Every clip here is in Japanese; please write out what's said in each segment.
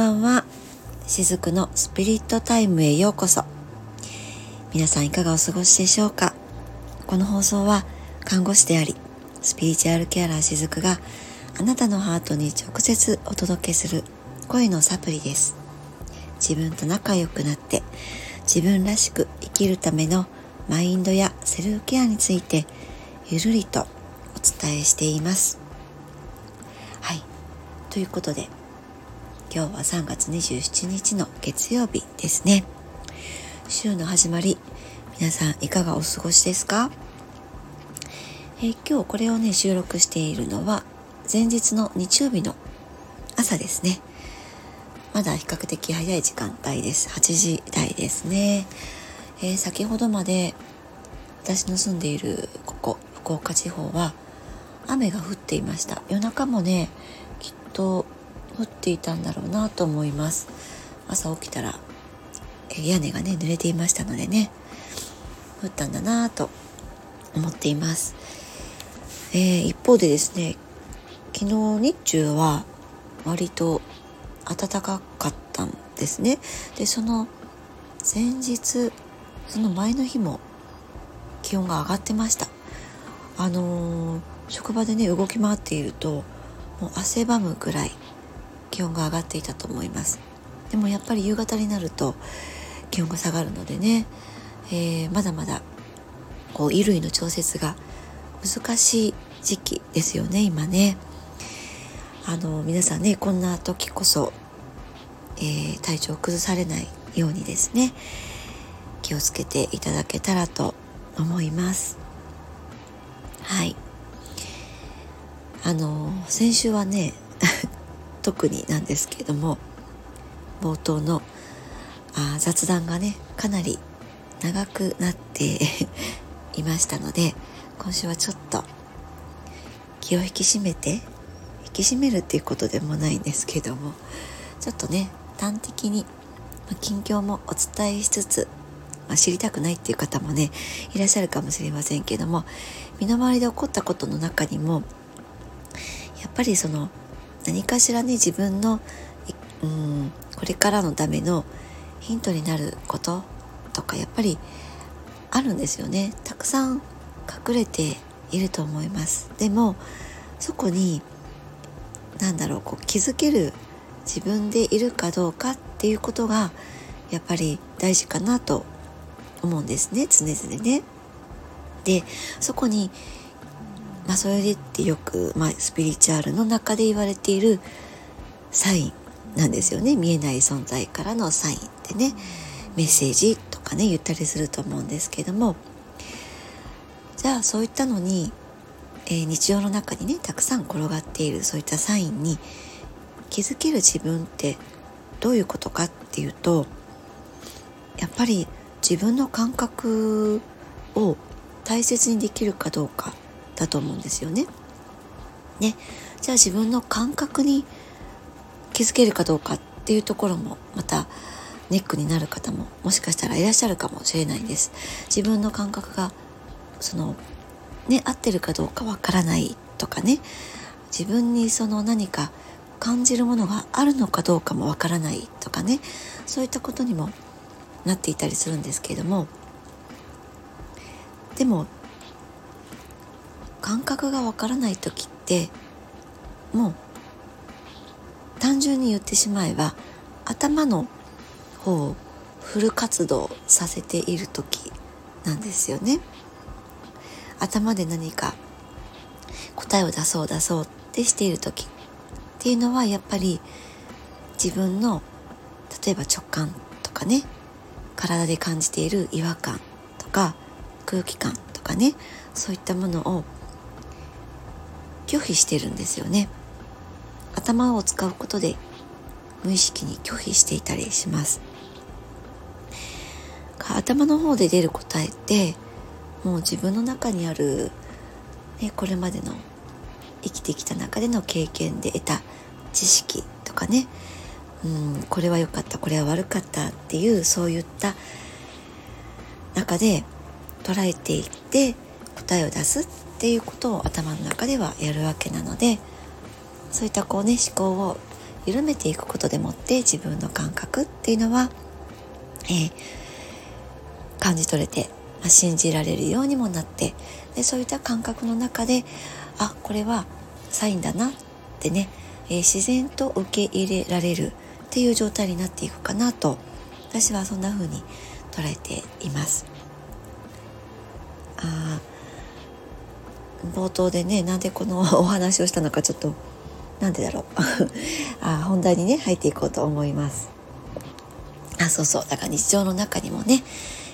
ばんは。しずくのスピリットタイムへようこそ。皆さんいかがお過ごしでしょうか？この放送は看護師であり、スピリチュアルケアラーしずくがあなたのハートに直接お届けする声のサプリです。自分と仲良くなって自分らしく生きるためのマインドやセルフケアについてゆるりとお伝えしています。はい。ということで、今日は3月27日の月曜日ですね。週の始まり、皆さんいかがお過ごしですか、えー、今日これをね、収録しているのは前日の日曜日の朝ですね。まだ比較的早い時間帯です。8時台ですね。えー、先ほどまで私の住んでいるここ、福岡地方は雨が降っていました。夜中もね、きっと降っていたんだろうなと思います。朝起きたら屋根がね濡れていましたのでね降ったんだなと思っています、えー、一方でですね昨日日中は割と暖かかったんですね。でその前日その前の日も気温が上がってました。あのー、職場でね動き回っているともう汗ばむぐらい気温が上がっていたと思います。でもやっぱり夕方になると気温が下がるのでね、えー、まだまだこう衣類の調節が難しい時期ですよね今ね。あの皆さんねこんな時こそ、えー、体調を崩されないようにですね気をつけていただけたらと思います。はい。あの先週はね特になんですけれども冒頭のあ雑談がねかなり長くなって いましたので今週はちょっと気を引き締めて引き締めるっていうことでもないんですけどもちょっとね端的に近況もお伝えしつつ、まあ、知りたくないっていう方もねいらっしゃるかもしれませんけども身の回りで起こったことの中にもやっぱりその何かしらね自分のうんこれからのためのヒントになることとかやっぱりあるんですよね。たくさん隠れていると思います。でもそこに何だろうこう気づける自分でいるかどうかっていうことがやっぱり大事かなと思うんですね。常々ね。でそこにまあ、それでってよく、まあ、スピリチュアルの中で言われているサインなんですよね。見えない存在からのサインってね。メッセージとかね言ったりすると思うんですけども。じゃあそういったのに、えー、日常の中にねたくさん転がっているそういったサインに気づける自分ってどういうことかっていうとやっぱり自分の感覚を大切にできるかどうかだと思うんですよね。ねじゃあ自分の感覚に気づけるかどうかっていうところもまたネックになる方ももしかしたらいらっしゃるかもしれないです。自分の感覚がそのね合ってるかどうかわからないとかね自分にその何か感じるものがあるのかどうかもわからないとかねそういったことにもなっていたりするんですけれどもでも感覚がわからない時ってもう単純に言ってしまえば頭の方をフル活動させている時なんですよね。頭で何か答えを出そう出そうってしている時っていうのはやっぱり自分の例えば直感とかね体で感じている違和感とか空気感とかねそういったものを拒否してるんですよね。頭を使うことで無意識に拒否していたりします。頭の方で出る答えってもう自分の中にある、ね、これまでの生きてきた中での経験で得た知識とかね。うんこれは良かったこれは悪かったっていうそういった中で捉えていって答えを出すっっていうことを頭の中ではやるわけなのでそういったこうね思考を緩めていくことでもって自分の感覚っていうのは、えー、感じ取れて、まあ、信じられるようにもなってでそういった感覚の中であこれはサインだなってね、えー、自然と受け入れられるっていう状態になっていくかなと私はそんな風に捉えています。あ冒頭でねなんでこのお話をしたのかちょっとなんでだろう。あ本題にね入っていこうと思います。あそうそう。だから日常の中にもね、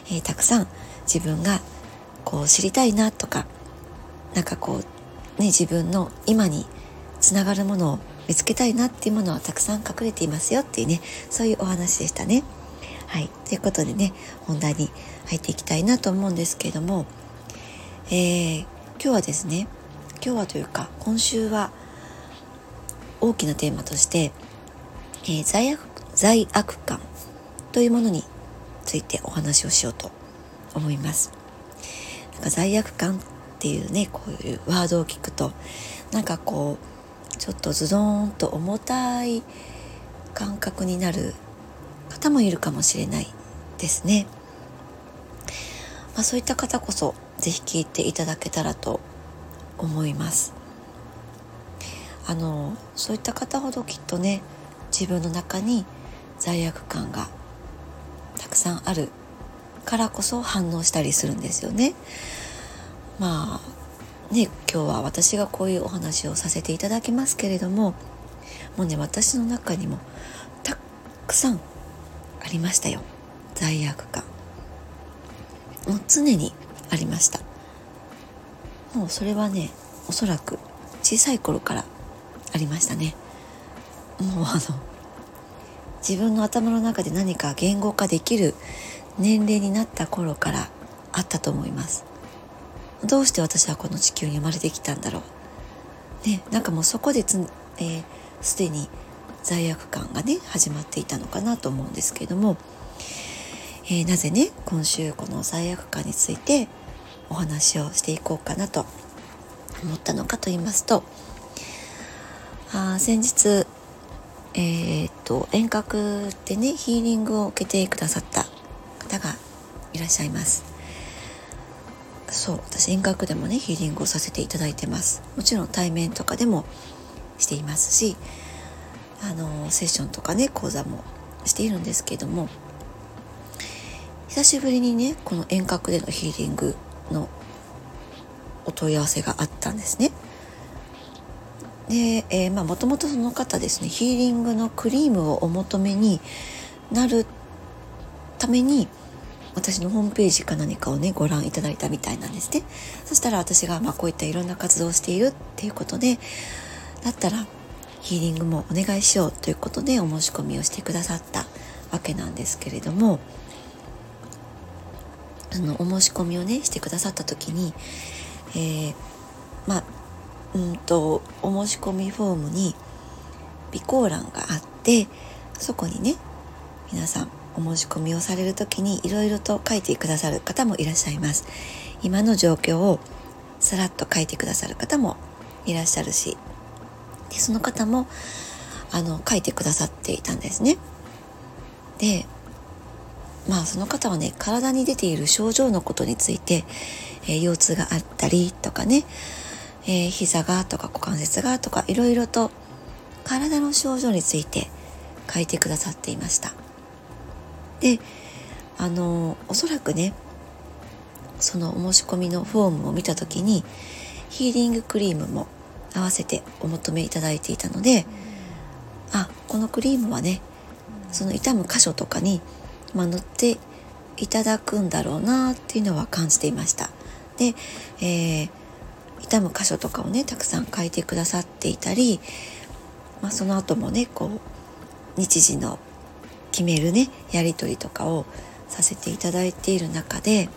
えー、たくさん自分がこう知りたいなとかなんかこうね自分の今につながるものを見つけたいなっていうものはたくさん隠れていますよっていうねそういうお話でしたね。はい。ということでね本題に入っていきたいなと思うんですけれども、えー、今日はですね今日はというか今週は大きなテーマとして、えー、罪悪罪悪感というものについてお話をしようと思います。なんか罪悪感っていうねこういうワードを聞くとなんかこうちょっとズドーンと重たい感覚になる方もいるかもしれないですね。まあ、そういった方こそ是非聞いていただけたらと思います。あのそういった方ほどきっとね自分の中に罪悪感がたくさんあるからこそ反応したりするんですよね。まあね今日は私がこういうお話をさせていただきますけれどももうね私の中にもたくさんありましたよ罪悪感もう常にありました。もうそれはねおそらく小さい頃からありましたね。もうあの自分の頭の中で何か言語化できる年齢になった頃からあったと思います。どうして私はこの地球に生まれてきたんだろう。ねなんかもうそこでつ、えー、すでに罪悪感がね始まっていたのかなと思うんですけれども、えー、なぜね今週この罪悪感についてお話をしていこうかなと思ったのかと言いますとあ先日えー、っと遠隔でねヒーリングを受けてくださった方がいらっしゃいます。そう私遠隔でもねヒーリングをさせていただいてます。もちろん対面とかでもしていますしあのセッションとかね講座もしているんですけども久しぶりにねこの遠隔でのヒーリングのお問い合わせがあったんですね。で、えー、まあもともとその方ですねヒーリングのクリームをお求めになるために私のホームページか何かをねご覧いただいたみたいなんですねそしたら私がまあこういったいろんな活動をしているっていうことでだったらヒーリングもお願いしようということでお申し込みをしてくださったわけなんですけれどもあのお申し込みをねしてくださった時に、えー、まあうんとお申し込みフォームに備考欄があってそこにね皆さんお申し込みをされる時にいろいろと書いてくださる方もいらっしゃいます今の状況をさらっと書いてくださる方もいらっしゃるしでその方もあの書いてくださっていたんですね。でまあその方はね体に出ている症状のことについて、えー、腰痛があったりとかね、えー、膝がとか股関節がとかいろいろと体の症状について書いてくださっていました。であのおそらくねそのお申し込みのフォームを見た時にヒーリングクリームも合わせてお求めいただいていたのであこのクリームはねその痛む箇所とかに、まあ、塗っていただくんだろうなっていうのは感じていました。で、えー、痛む箇所とかをねたくさん書いてくださっていたり、まあ、その後もねこう日時の決めるねやり取りとかをさせていただいている中で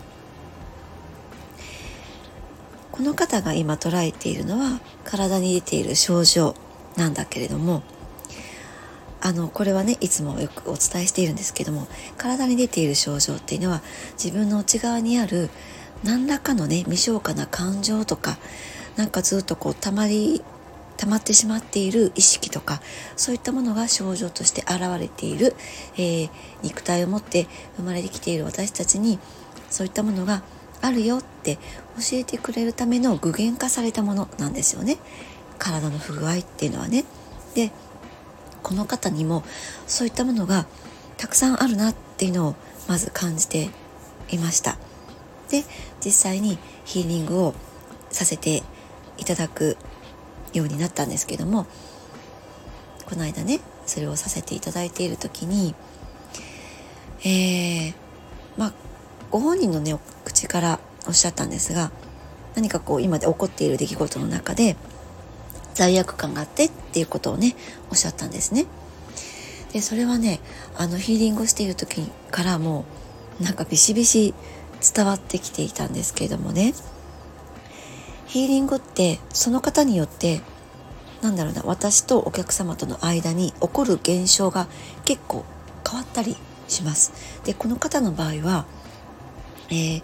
この方が今捉えているのは体に出ている症状なんだけれどもあのこれはねいつもよくお伝えしているんですけども体に出ている症状っていうのは自分の内側にある何らかのね未消化な感情とかなんかずっとこう溜まり溜まってしまっている意識とかそういったものが症状として現れている、えー、肉体を持って生まれてきている私たちにそういったものがあるよって教えてくれるための具現化されたものなんですよね。体の不具合っていうのはね。でこの方にもそういったものがたくさんあるなっていうのをまず感じていました。で実際にヒーリングをさせていただくようになったんですけどもこの間ねそれをさせていただいている時にえー、まあご本人のね口からおっしゃったんですが何かこう今で起こっている出来事の中で罪悪感があってっていうことをねおっしゃったんですね。でそれはねあのヒーリングをしている時からもうなんかビシビシ伝わってきていたんですけれどもねヒーリングってその方によってなんだろうな私とお客様との間に起こる現象が結構変わったりします。でこの方の場合は、えー、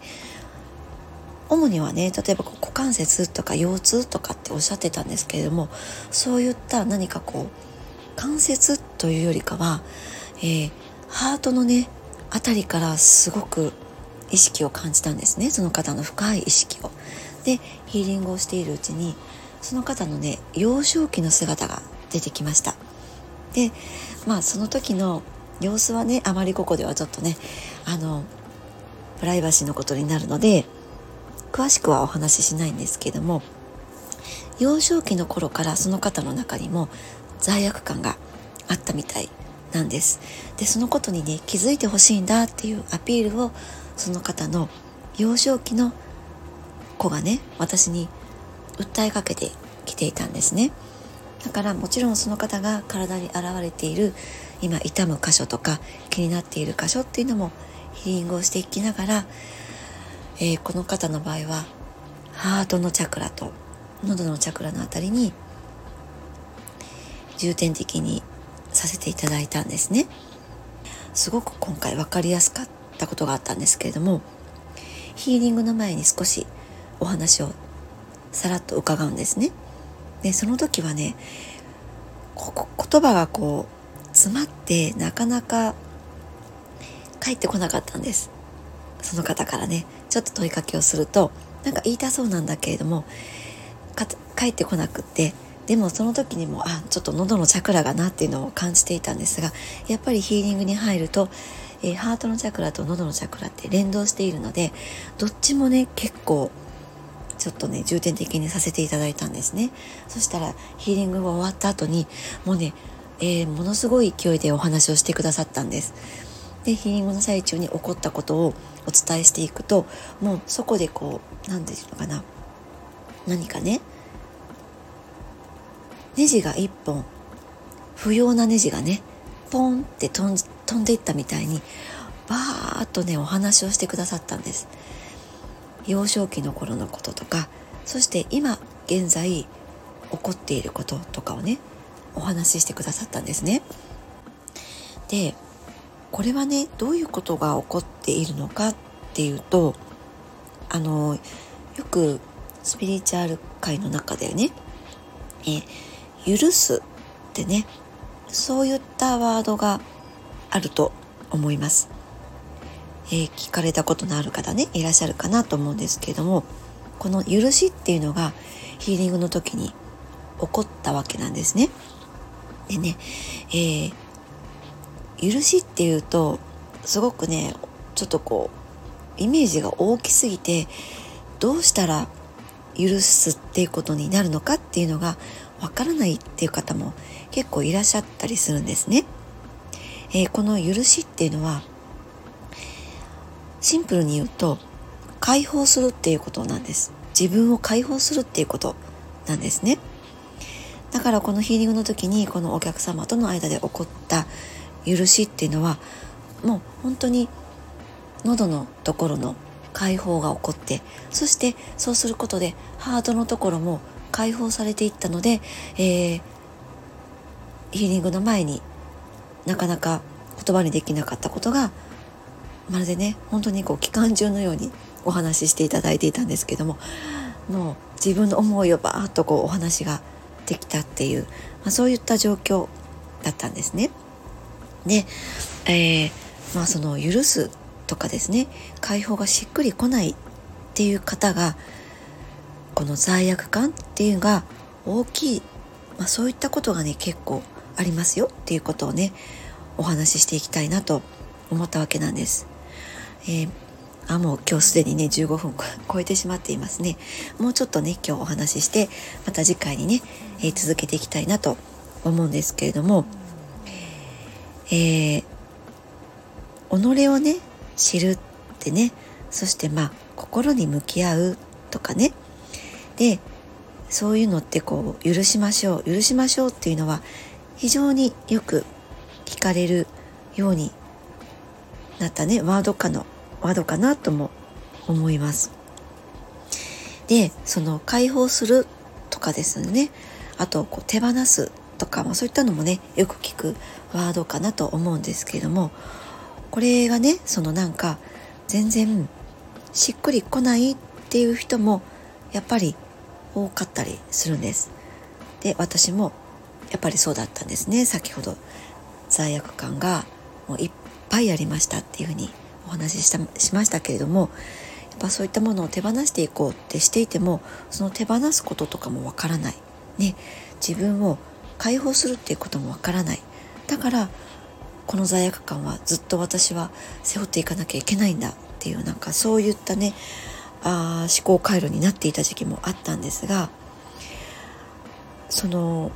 主にはね例えば股関節とか腰痛とかっておっしゃってたんですけれどもそういった何かこう関節というよりかは、えー、ハートのねあたりからすごく意識を感じたんですねその方の深い意識を。でヒーリングをしているうちにその方のね幼少期の姿が出てきました。でまあその時の様子はねあまりここではちょっとねあのプライバシーのことになるので詳しくはお話ししないんですけども幼少期の頃からその方の中にも罪悪感があったみたいなんです。でそのことにね気づいてほしいんだっていうアピールをその方の幼少期の子がね私に訴えかけてきていたんですね。だからもちろんその方が体に現れている今痛む箇所とか気になっている箇所っていうのもヒーリングをしていきながらえー、この方の場合はハートのチャクラと喉のチャクラのあたりに重点的にさせていただいたんですね。すごく今回分かりやすかったことがあったんですけれどもヒーリングの前に少しお話をさらっと伺うんですね。でその時はね言葉がこう詰まってなかなか返ってこなかったんです。その方からね。ちょっと問いかけをするとなんか言いたそうなんだけれども帰ってこなくってでもその時にもあちょっと喉のチャクラがなっていうのを感じていたんですがやっぱりヒーリングに入ると、えー、ハートのチャクラと喉のチャクラって連動しているのでどっちもね結構ちょっとね重点的にさせていただいたんですね。そしたらヒーリングが終わった後にもうね、えー、ものすごい勢いでお話をしてくださったんです。でヒーリングの最中に起こったことをお伝えしていくともうそこでこう何て言うのかな。何かね。ネジが1本不要なネジがねポンって飛ん飛んでいったみたいにバーッとねお話をしてくださったんです。幼少期の頃のこととかそして今現在起こっていることとかをねお話ししてくださったんですね。でこれはねどういうことが起こっているのかっていうとあのよくスピリチュアル界の中でね「え許す」ってねそういったワードがあると思います。え、聞かれたことのある方ねいらっしゃるかなと思うんですけれどもこの「許し」っていうのがヒーリングの時に起こったわけなんですね。でね、えー、許しっていうとすごくねちょっとこうイメージが大きすぎてどうしたら許すっていうことになるのかっていうのがわからないっていう方も結構いらっしゃったりするんですね。えー、この許しっていうのはシンプルに言うと解放するっていうことなんです。自分を解放するっていうことなんですね。だからこのヒーリングの時にこのお客様との間で起こった許しっていうのはもう本当に喉のところの解放が起こってそしてそうすることでハートのところも解放されていったので、えー、ヒーリングの前になかなか言葉にできなかったことがまるでね本当にこう機関銃のようにお話ししていただいていたんですけどももう自分の思いをバーッとこうお話がってきたっていう、まあ、そういった状況だったんですね。で、えー、まあその許すとかですね解放がしっくりこないっていう方がこの罪悪感っていうのが大きい、まあ、そういったことがね結構ありますよっていうことをねお話ししていきたいなと思ったわけなんです。えー、あもう今日すでにね15分超えてしまっていますね。もうちょっとね今日お話ししてまた次回にね、えー、続けていきたいなと思うんですけれども、えー、己をね知るってねそしてまあ心に向き合うとかね。でそういうのってこう許しましょう。許しましょうっていうのは非常によく聞かれるようになったね。ワードかのワードかなとも思います。でその解放するとかですね。あとこう手放すとか、まあ、そういったのもねよく聞くワードかなと思うんですけれどもこれがねそのなんか全然しっくりこないっていう人もやっぱり多かったりするんです。で私もやっぱりそうだったんですね。先ほど罪悪感がもういっぱいありましたっていうふうにお話ししたしましたけれどもやっぱそういったものを手放していこうってしていてもその手放すこととかもわからない、ね、自分を解放するっていうこともわからない。だからこの罪悪感はずっと私は背負っていかなきゃいけないんだっていうなんかそういったねあ思考回路になっていた時期もあったんですがその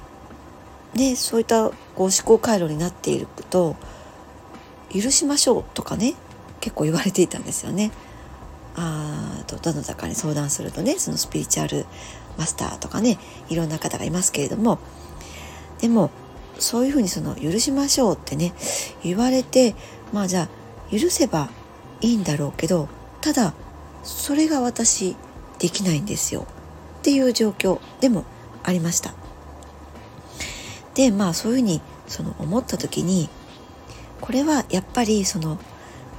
ねそういったこう思考回路になっていると許しましょうとかね結構言われていたんですよね。あとどなたかに相談するとねそのスピリチュアルマスターとかねいろんな方がいますけれどもでもそういうふうにその許しましょうってね言われてまあじゃあ許せばいいんだろうけどただそれが私できないんですよ。っていう状況でもありました。でまあそういうふうにその思った時にこれはやっぱりその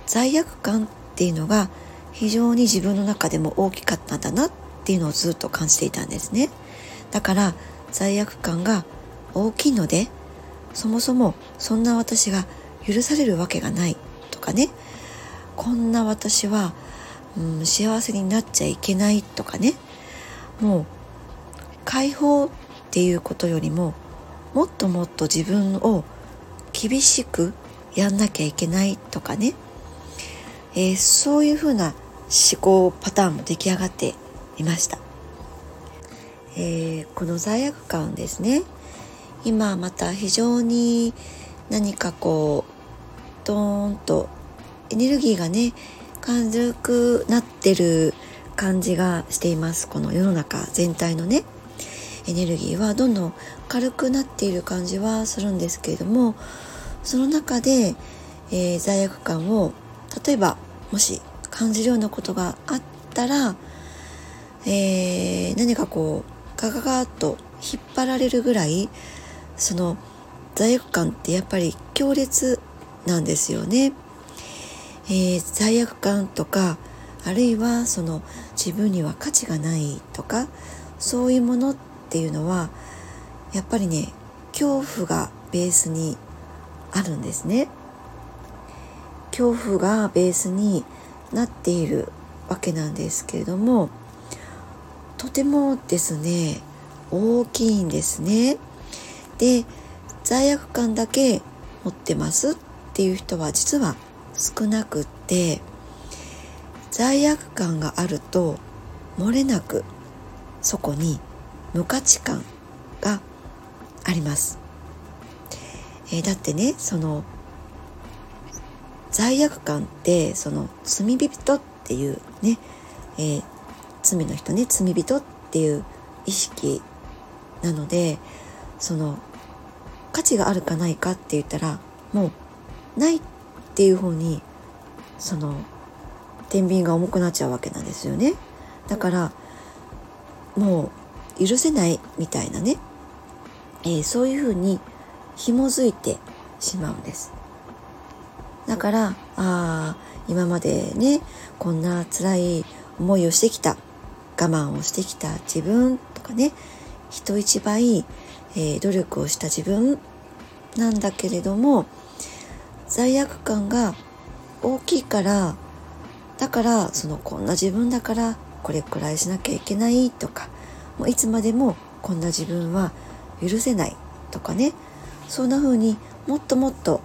罪悪感っていうのが非常に自分の中でも大きかったんだなっていうのをずっと感じていたんですね。だから罪悪感が大きいのでそもそもそんな私が許されるわけがないとかね。こんな私は、うん、幸せになっちゃいけないとかね。もう解放っていうことよりももっともっと自分を厳しくやんなきゃいけないとかね、えー、そういうふうな思考パターンも出来上がっていました、えー、この罪悪感ですね。今また非常に何かこうドーンとエネルギーがね感じくなってる感じがしていますこの世の中全体のね。エネルギーはどんどん軽くなっている感じはするんですけれどもその中で、えー、罪悪感を例えばもし感じるようなことがあったら、えー、何かこうガガガッと引っ張られるぐらいその罪悪感ってやっぱり強烈なんですよね。えー、罪悪感とかあるいはその自分には価値がないとかそういうものっていうのはやっぱりね恐怖がベースにあるんですね。恐怖がベースになっているわけなんですけれどもとてもですね大きいんですね。で罪悪感だけ持ってますっていう人は実は少なくって罪悪感があると漏れなくそこに無価値観があります、えー、だってねその罪悪感ってその罪人っていうね、えー、罪の人ね罪人っていう意識なのでその価値があるかないかって言ったらもうないっていう方にその天秤が重くなっちゃうわけなんですよね。だからもう許せないみたいなね、えー、そういうふうに紐づいてしまうんです。だからああ今までねこんな辛い思いをしてきた我慢をしてきた自分とかね人一倍えー、努力をした自分なんだけれども罪悪感が大きいからだからそのこんな自分だからこれくらいしなきゃいけないとかもういつまでもこんな自分は許せないとかねそんな風にもっともっと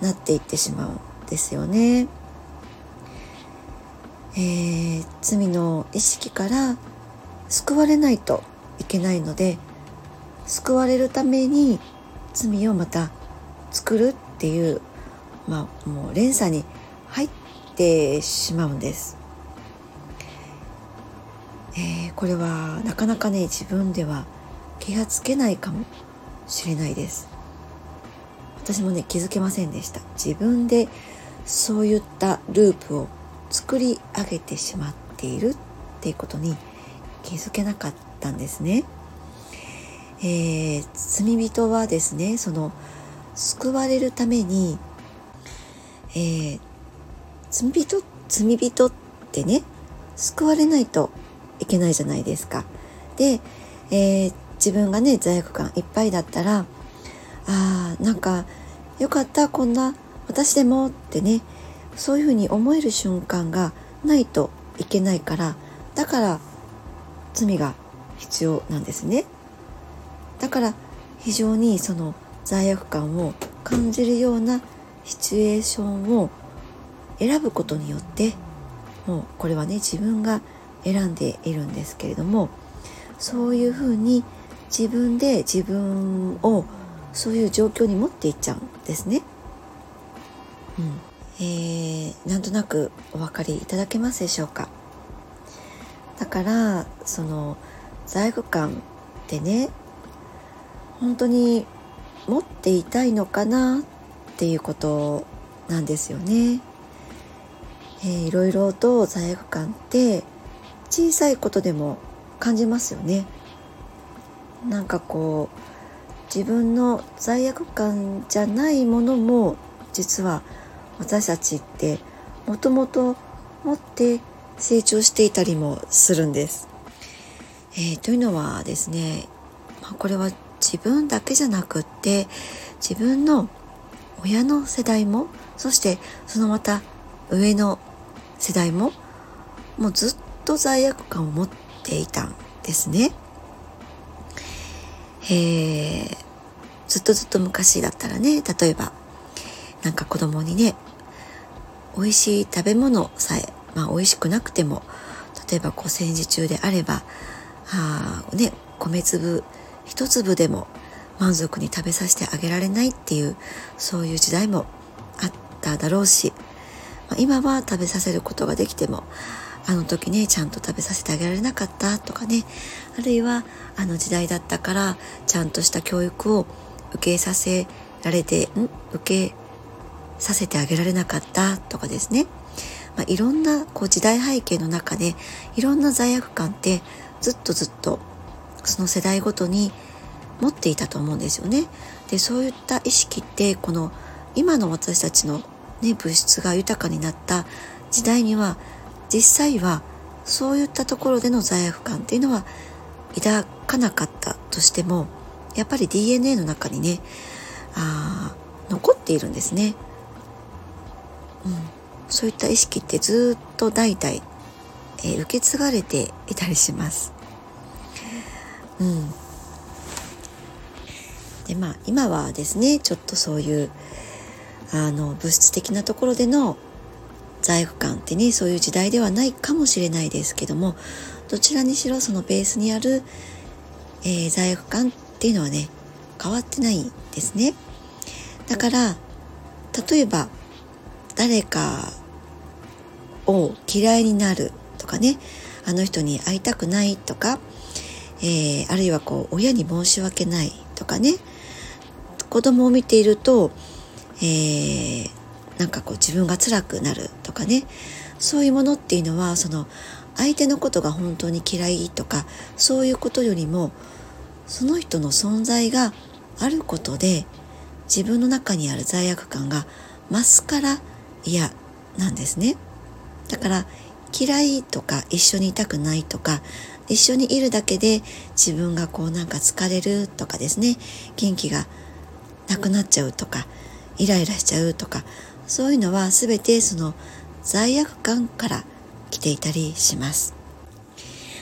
なっていってしまうんですよね。えー、罪の意識から救われないといけないので救われるために罪をまた作るっていうまあもう連鎖に入ってしまうんです。えー、これはなかなかね自分では気がつけないかもしれないです。私もね気づけませんでした。自分でそういったループを作り上げてしまっているっていうことに気づけなかったんですね、えー、罪人はですねその救われるために、えー、罪人罪人ってね救われないといけないじゃないですか。で、えー、自分がね罪悪感いっぱいだったらあーなんかよかったこんな私でもってねそういうふうに思える瞬間がないといけないからだから罪が必要なんですねだから非常にその罪悪感を感じるようなシチュエーションを選ぶことによってもうこれはね自分が選んでいるんですけれどもそういうふうに自分で自分をそういう状況に持っていっちゃうんですね。うんえー、なんとなくお分かりいただけますでしょうか？だからその罪悪感ってね本当に持っていたいのかなっていうことなんですよね。えー、いろいろと罪悪感って小さいことでも感じますよね。なんかこう自分の罪悪感じゃないものも実は私たちってもともと持って成長していたりもするんです。えー、というのはですね、まあ、これは自分だけじゃなくって自分の親の世代もそしてそのまた上の世代ももうずっと罪悪感を持っていたんですね。えー、ずっとずっと昔だったらね例えばなんか子供にね美味しい食べ物さえ、まあ、美味しくなくても例えばこう戦時中であればあね米粒一粒でも満足に食べさせてあげられないっていうそういう時代もあっただろうし、ま、今は食べさせることができてもあの時ねちゃんと食べさせてあげられなかったとかねあるいはあの時代だったからちゃんとした教育を受けさせられてん？受けさせてあげられなかったとかですね、まあ、いろんなこう時代背景の中でいろんな罪悪感ってずっとずっとその世代ごとに持っていたと思うんですよね。でそういった意識ってこの今の私たちの、ね、物質が豊かになった時代には実際はそういったところでの罪悪感っていうのは抱かなかったとしてもやっぱり DNA の中にねあ残っているんですね、うん、そういった意識ってずっと代々、えー、受け継がれていたりします。うん、でまあ今はですねちょっとそういうあの物質的なところでの罪悪感ってねそういう時代ではないかもしれないですけどもどちらにしろそのベースにある、えー、罪悪感っていうのはね変わってないんですね。だから例えば誰かを嫌いになるとかねあの人に会いたくないとか、えー、あるいはこう親に申し訳ないとかね。子供を見ていると、えー、なんかこう自分が辛くなるとかね。そういうものっていうのはその相手のことが本当に嫌いとかそういうことよりもその人の存在があることで自分の中にある罪悪感が増すから嫌なんですね。だから嫌いとか一緒にいたくないとか一緒にいるだけで自分がこうなんか疲れるとかですね元気がなくなっちゃうとかイライラしちゃうとかそういうのは全てその罪悪感から来ていたりします。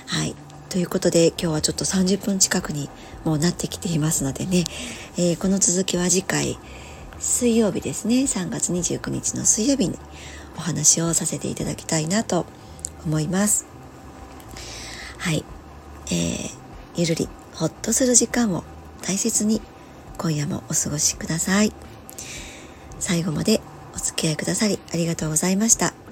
はい。ということで今日はちょっと30分近くにもうなってきていますのでね、えー、この続きは次回水曜日ですね3月29日の水曜日にお話をさせていただきたいなと思いますはい。えー、ゆるりほっとする時間を大切に今夜もお過ごしください。最後までお付き合いくださりありがとうございました。